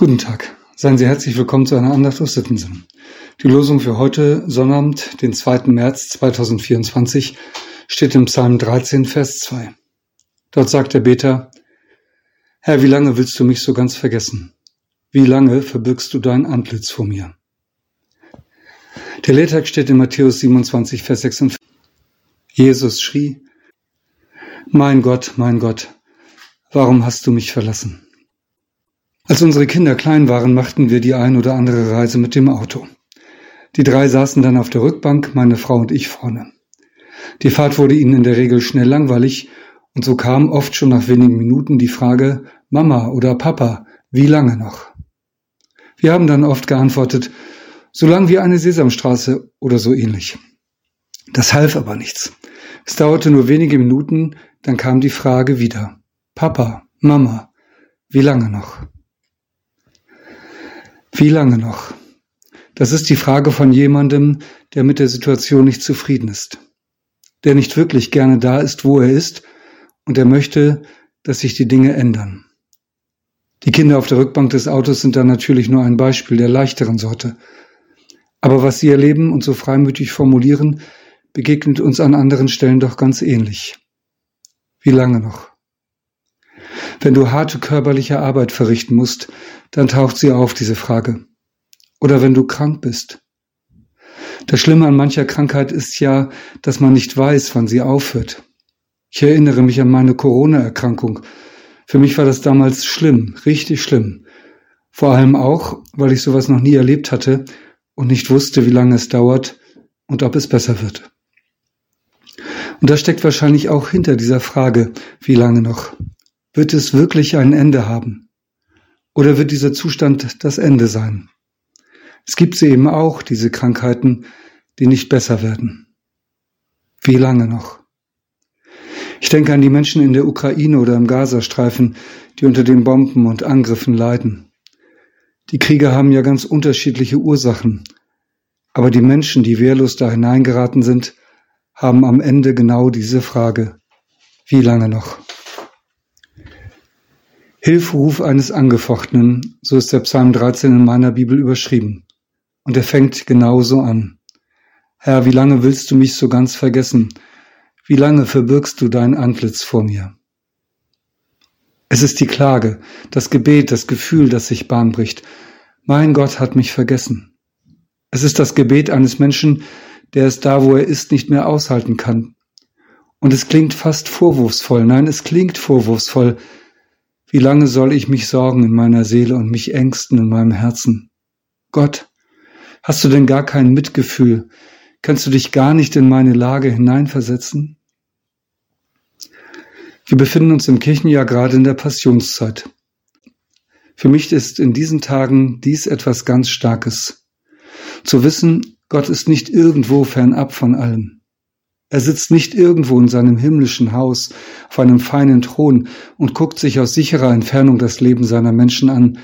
Guten Tag. Seien Sie herzlich willkommen zu einer Andacht aus Sittensen. Die Losung für heute, Sonnabend, den 2. März 2024, steht im Psalm 13, Vers 2. Dort sagt der Beter, Herr, wie lange willst du mich so ganz vergessen? Wie lange verbirgst du dein Antlitz vor mir? Der Lehrtag steht in Matthäus 27, Vers 46. Jesus schrie, Mein Gott, mein Gott, warum hast du mich verlassen? Als unsere Kinder klein waren, machten wir die ein oder andere Reise mit dem Auto. Die drei saßen dann auf der Rückbank, meine Frau und ich vorne. Die Fahrt wurde ihnen in der Regel schnell langweilig und so kam oft schon nach wenigen Minuten die Frage Mama oder Papa, wie lange noch? Wir haben dann oft geantwortet, so lang wie eine Sesamstraße oder so ähnlich. Das half aber nichts. Es dauerte nur wenige Minuten, dann kam die Frage wieder. Papa, Mama, wie lange noch? Wie lange noch? Das ist die Frage von jemandem, der mit der Situation nicht zufrieden ist, der nicht wirklich gerne da ist, wo er ist, und der möchte, dass sich die Dinge ändern. Die Kinder auf der Rückbank des Autos sind da natürlich nur ein Beispiel der leichteren Sorte. Aber was sie erleben und so freimütig formulieren, begegnet uns an anderen Stellen doch ganz ähnlich. Wie lange noch? Wenn du harte körperliche Arbeit verrichten musst, dann taucht sie auf, diese Frage. Oder wenn du krank bist. Das Schlimme an mancher Krankheit ist ja, dass man nicht weiß, wann sie aufhört. Ich erinnere mich an meine Corona-Erkrankung. Für mich war das damals schlimm, richtig schlimm. Vor allem auch, weil ich sowas noch nie erlebt hatte und nicht wusste, wie lange es dauert und ob es besser wird. Und das steckt wahrscheinlich auch hinter dieser Frage, wie lange noch. Wird es wirklich ein Ende haben? Oder wird dieser Zustand das Ende sein? Es gibt sie eben auch, diese Krankheiten, die nicht besser werden. Wie lange noch? Ich denke an die Menschen in der Ukraine oder im Gazastreifen, die unter den Bomben und Angriffen leiden. Die Kriege haben ja ganz unterschiedliche Ursachen, aber die Menschen, die wehrlos da hineingeraten sind, haben am Ende genau diese Frage. Wie lange noch? Hilferuf eines Angefochtenen, so ist der Psalm 13 in meiner Bibel überschrieben. Und er fängt genauso an. Herr, wie lange willst du mich so ganz vergessen? Wie lange verbirgst du dein Antlitz vor mir? Es ist die Klage, das Gebet, das Gefühl, das sich Bahn bricht. Mein Gott hat mich vergessen. Es ist das Gebet eines Menschen, der es da, wo er ist, nicht mehr aushalten kann. Und es klingt fast vorwurfsvoll. Nein, es klingt vorwurfsvoll, wie lange soll ich mich sorgen in meiner Seele und mich ängsten in meinem Herzen? Gott, hast du denn gar kein Mitgefühl? Kannst du dich gar nicht in meine Lage hineinversetzen? Wir befinden uns im Kirchenjahr gerade in der Passionszeit. Für mich ist in diesen Tagen dies etwas ganz Starkes. Zu wissen, Gott ist nicht irgendwo fernab von allem. Er sitzt nicht irgendwo in seinem himmlischen Haus auf einem feinen Thron und guckt sich aus sicherer Entfernung das Leben seiner Menschen an,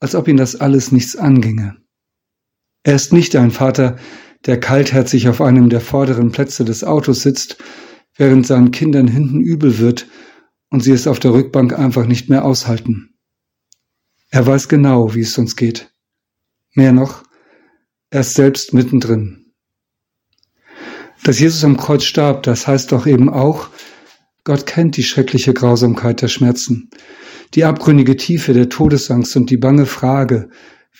als ob ihn das alles nichts anginge. Er ist nicht ein Vater, der kaltherzig auf einem der vorderen Plätze des Autos sitzt, während seinen Kindern hinten übel wird und sie es auf der Rückbank einfach nicht mehr aushalten. Er weiß genau, wie es uns geht. Mehr noch, er ist selbst mittendrin. Dass Jesus am Kreuz starb, das heißt doch eben auch, Gott kennt die schreckliche Grausamkeit der Schmerzen, die abgründige Tiefe der Todesangst und die bange Frage,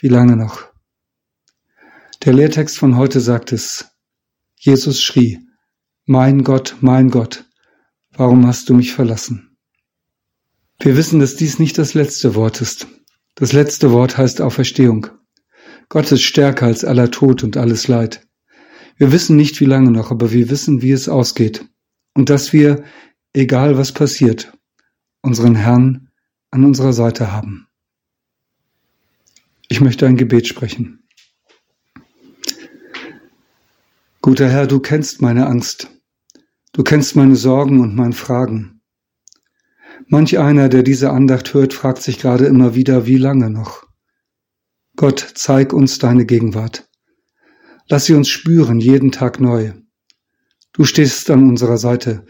wie lange noch? Der Lehrtext von heute sagt es, Jesus schrie, Mein Gott, mein Gott, warum hast du mich verlassen? Wir wissen, dass dies nicht das letzte Wort ist. Das letzte Wort heißt Auferstehung. Gott ist stärker als aller Tod und alles Leid. Wir wissen nicht, wie lange noch, aber wir wissen, wie es ausgeht. Und dass wir, egal was passiert, unseren Herrn an unserer Seite haben. Ich möchte ein Gebet sprechen. Guter Herr, du kennst meine Angst. Du kennst meine Sorgen und mein Fragen. Manch einer, der diese Andacht hört, fragt sich gerade immer wieder, wie lange noch? Gott, zeig uns deine Gegenwart. Lass sie uns spüren, jeden Tag neu. Du stehst an unserer Seite.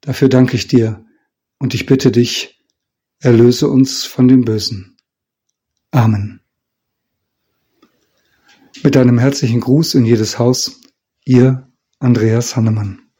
Dafür danke ich dir. Und ich bitte dich, erlöse uns von dem Bösen. Amen. Mit einem herzlichen Gruß in jedes Haus, ihr Andreas Hannemann.